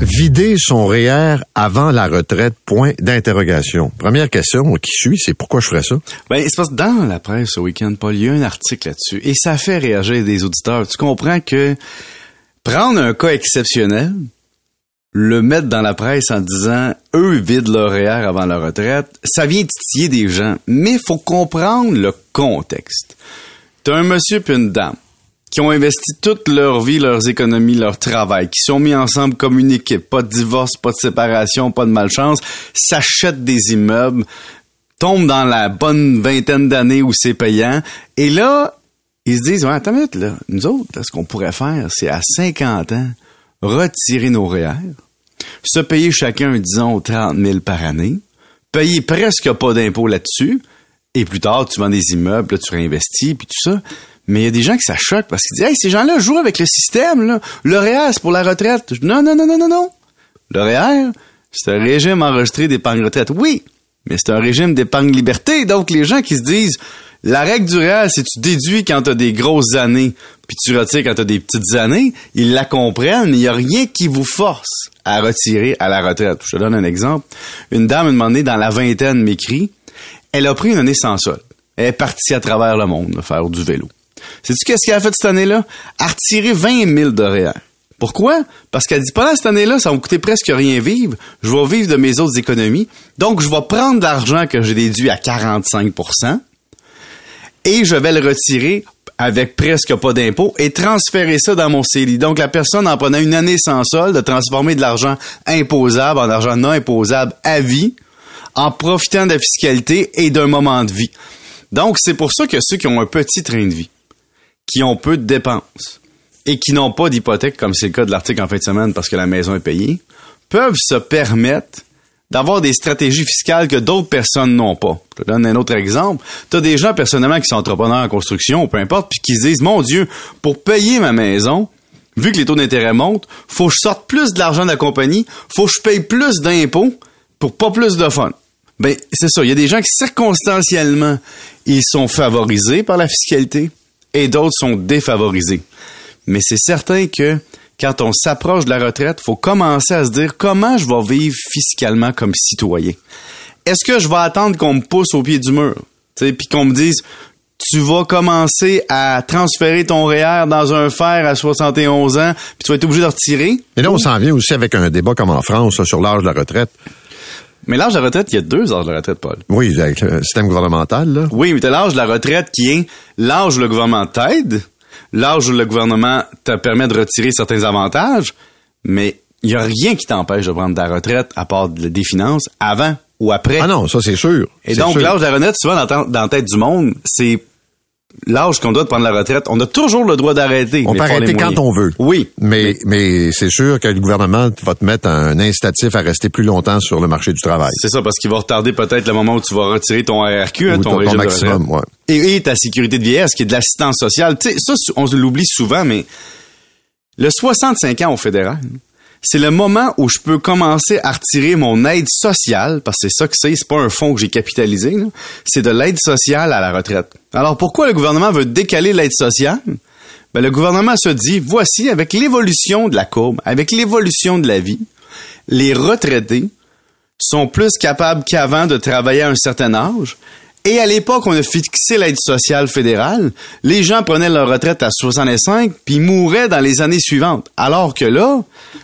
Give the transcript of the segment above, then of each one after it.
Vider son REER avant la retraite, point d'interrogation. Première question qui suit, c'est pourquoi je ferais ça? Ben, c'est parce que dans la presse ce week-end, Paul, il y a un article là-dessus et ça fait réagir des auditeurs. Tu comprends que prendre un cas exceptionnel, le mettre dans la presse en disant eux vident leur REER avant la retraite, ça vient titiller des gens. Mais faut comprendre le contexte. T'as un monsieur puis une dame qui ont investi toute leur vie, leurs économies, leur travail, qui sont mis ensemble comme une équipe, pas de divorce, pas de séparation, pas de malchance, s'achètent des immeubles, tombent dans la bonne vingtaine d'années où c'est payant, et là, ils se disent, ouais, attends une là, nous autres, ce qu'on pourrait faire, c'est à 50 ans, retirer nos REER, se payer chacun, disons, 30 000 par année, payer presque pas d'impôts là-dessus, et plus tard, tu vends des immeubles, là, tu réinvestis, puis tout ça. Mais il y a des gens qui ça choque parce qu'ils disent Hey, ces gens-là jouent avec le système, là. REER, c'est pour la retraite. non, non, non, non, non, non. REER, c'est un régime enregistré d'épargne retraite. Oui, mais c'est un régime d'épargne liberté. Donc, les gens qui se disent la règle du REER, c'est tu déduis quand t'as des grosses années, puis tu retires quand t'as des petites années, ils la comprennent, mais il n'y a rien qui vous force à retirer à la retraite. Je te donne un exemple. Une dame, une moment dans la vingtaine, m'écrit, elle a pris une année sans sol. Elle est partie à travers le monde faire du vélo. Sais-tu qu'est-ce qu'elle a fait cette année-là? A retiré 20 000 de. Pourquoi? Parce qu'elle dit, pendant cette année-là, ça va me coûter presque rien vivre. Je vais vivre de mes autres économies. Donc, je vais prendre l'argent que j'ai déduit à 45% et je vais le retirer avec presque pas d'impôt et transférer ça dans mon CELI. Donc, la personne, en prenant une année sans solde, de transformer de l'argent imposable en argent non imposable à vie, en profitant de la fiscalité et d'un moment de vie. Donc, c'est pour ça que ceux qui ont un petit train de vie, qui ont peu de dépenses et qui n'ont pas d'hypothèque, comme c'est le cas de l'article en fin de semaine parce que la maison est payée, peuvent se permettre d'avoir des stratégies fiscales que d'autres personnes n'ont pas. Je te donne un autre exemple. Tu as des gens personnellement qui sont entrepreneurs en construction, peu importe, puis qui se disent, mon Dieu, pour payer ma maison, vu que les taux d'intérêt montent, faut que je sorte plus de l'argent de la compagnie, faut que je paye plus d'impôts pour pas plus de fun. Ben, c'est ça. Il y a des gens qui, circonstanciellement, ils sont favorisés par la fiscalité, et d'autres sont défavorisés. Mais c'est certain que quand on s'approche de la retraite, faut commencer à se dire comment je vais vivre fiscalement comme citoyen. Est-ce que je vais attendre qu'on me pousse au pied du mur, puis qu'on me dise tu vas commencer à transférer ton REER dans un fer à 71 ans, puis tu vas être obligé de retirer? Et là, on s'en vient aussi avec un débat comme en France sur l'âge de la retraite. Mais l'âge de la retraite, il y a deux âges de la retraite, Paul. Oui, avec le système gouvernemental, là. Oui, mais t'as l'âge de la retraite qui est l'âge où le gouvernement t'aide, l'âge où le gouvernement te permet de retirer certains avantages, mais il y a rien qui t'empêche de prendre ta retraite à part des finances avant ou après. Ah non, ça c'est sûr. Et donc l'âge de la retraite, souvent dans, dans la tête du monde, c'est l'âge qu'on doit de prendre la retraite, on a toujours le droit d'arrêter. On peut arrêter quand on veut. Oui. Mais, mais c'est sûr que le gouvernement va te mettre un incitatif à rester plus longtemps sur le marché du travail. C'est ça, parce qu'il va retarder peut-être le moment où tu vas retirer ton RRQ, hein, ton, régime maximum, ouais. et, ta sécurité de vieillesse, qui est de l'assistance sociale. Tu sais, ça, on l'oublie souvent, mais le 65 ans au fédéral, c'est le moment où je peux commencer à retirer mon aide sociale, parce que c'est ça que c'est, c'est pas un fonds que j'ai capitalisé, c'est de l'aide sociale à la retraite. Alors pourquoi le gouvernement veut décaler l'aide sociale? Ben, le gouvernement se dit, voici, avec l'évolution de la courbe, avec l'évolution de la vie, les retraités sont plus capables qu'avant de travailler à un certain âge et à l'époque, on a fixé l'aide sociale fédérale. Les gens prenaient leur retraite à 65 puis mouraient dans les années suivantes. Alors que là,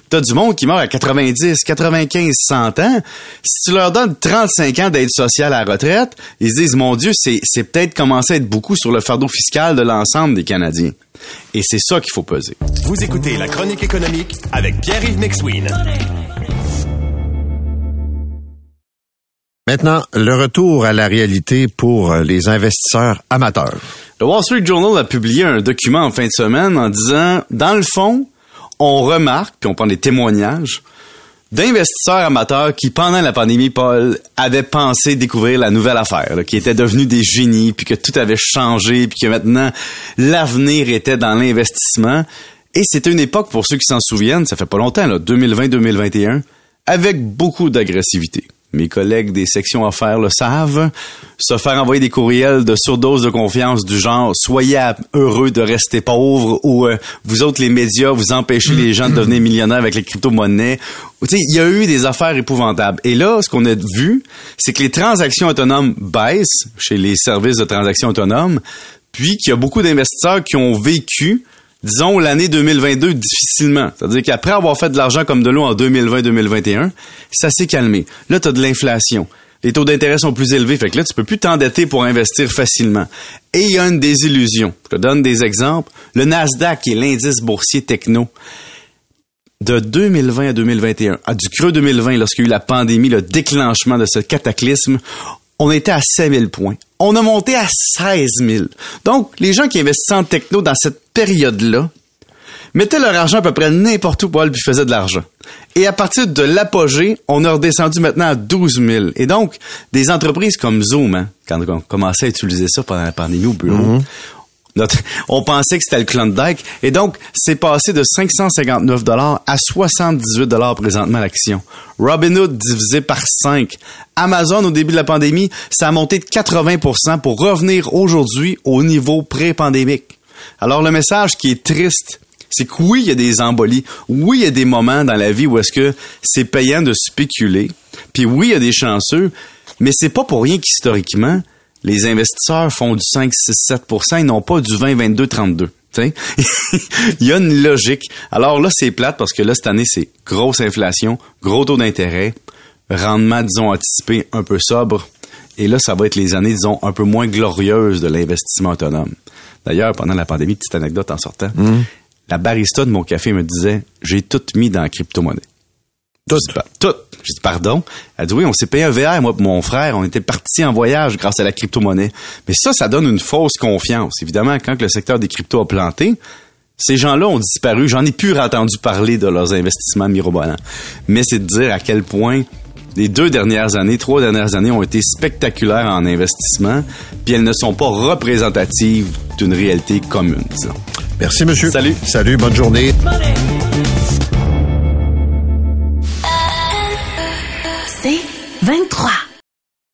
t'as du monde qui meurt à 90, 95, 100 ans. Si tu leur donnes 35 ans d'aide sociale à retraite, ils se disent, mon Dieu, c'est, peut-être commencer à être beaucoup sur le fardeau fiscal de l'ensemble des Canadiens. Et c'est ça qu'il faut peser. Vous écoutez la chronique économique avec Pierre-Yves McSween. Maintenant, le retour à la réalité pour les investisseurs amateurs. Le Wall Street Journal a publié un document en fin de semaine en disant, dans le fond, on remarque, puis on prend des témoignages, d'investisseurs amateurs qui, pendant la pandémie, Paul, avaient pensé découvrir la nouvelle affaire, là, qui étaient devenus des génies, puis que tout avait changé, puis que maintenant, l'avenir était dans l'investissement. Et c'était une époque, pour ceux qui s'en souviennent, ça fait pas longtemps, 2020-2021, avec beaucoup d'agressivité mes collègues des sections affaires le savent, se faire envoyer des courriels de surdose de confiance du genre soyez heureux de rester pauvre ou euh, vous autres les médias vous empêchez les gens de devenir millionnaires avec les crypto-monnaies. il y a eu des affaires épouvantables. Et là, ce qu'on a vu, c'est que les transactions autonomes baissent chez les services de transactions autonomes, puis qu'il y a beaucoup d'investisseurs qui ont vécu disons, l'année 2022 difficilement. C'est-à-dire qu'après avoir fait de l'argent comme de l'eau en 2020-2021, ça s'est calmé. Là, tu as de l'inflation. Les taux d'intérêt sont plus élevés. Fait que là, tu peux plus t'endetter pour investir facilement. Et il y a une désillusion. Je te donne des exemples. Le Nasdaq, qui est l'indice boursier techno, de 2020 à 2021, à du creux 2020, lorsqu'il y a eu la pandémie, le déclenchement de ce cataclysme, on était à 5000 points. On a monté à 16 000. Donc, les gens qui investissaient en techno dans cette période-là mettaient leur argent à peu près n'importe où, Paul, puis faisaient de l'argent. Et à partir de l'apogée, on a redescendu maintenant à 12 000. Et donc, des entreprises comme Zoom, hein, quand on commençait à utiliser ça pendant la pandémie au bureau, mm-hmm on pensait que c'était le Klondike. Et donc, c'est passé de 559 dollars à 78 dollars présentement l'action. Robinhood divisé par 5. Amazon, au début de la pandémie, ça a monté de 80% pour revenir aujourd'hui au niveau pré-pandémique. Alors, le message qui est triste, c'est que oui, il y a des embolies. Oui, il y a des moments dans la vie où est-ce que c'est payant de spéculer. Puis oui, il y a des chanceux. Mais c'est pas pour rien qu'historiquement, les investisseurs font du 5, 6, 7% ils n'ont pas du 20, 22, 32. Il y a une logique. Alors là, c'est plate parce que là, cette année, c'est grosse inflation, gros taux d'intérêt, rendement, disons, anticipé un peu sobre. Et là, ça va être les années, disons, un peu moins glorieuses de l'investissement autonome. D'ailleurs, pendant la pandémie, petite anecdote en sortant, mmh. la barista de mon café me disait, j'ai tout mis dans la crypto-monnaie. Tout. Tout. J'ai dit, pardon? Elle dit, oui, on s'est payé un VR, moi mon frère. On était partis en voyage grâce à la crypto-monnaie. Mais ça, ça donne une fausse confiance. Évidemment, quand le secteur des cryptos a planté, ces gens-là ont disparu. J'en ai plus entendu parler de leurs investissements mirobolants. Mais c'est de dire à quel point les deux dernières années, trois dernières années ont été spectaculaires en investissement, puis elles ne sont pas représentatives d'une réalité commune, disons. Merci, monsieur. Salut. Salut, bonne journée.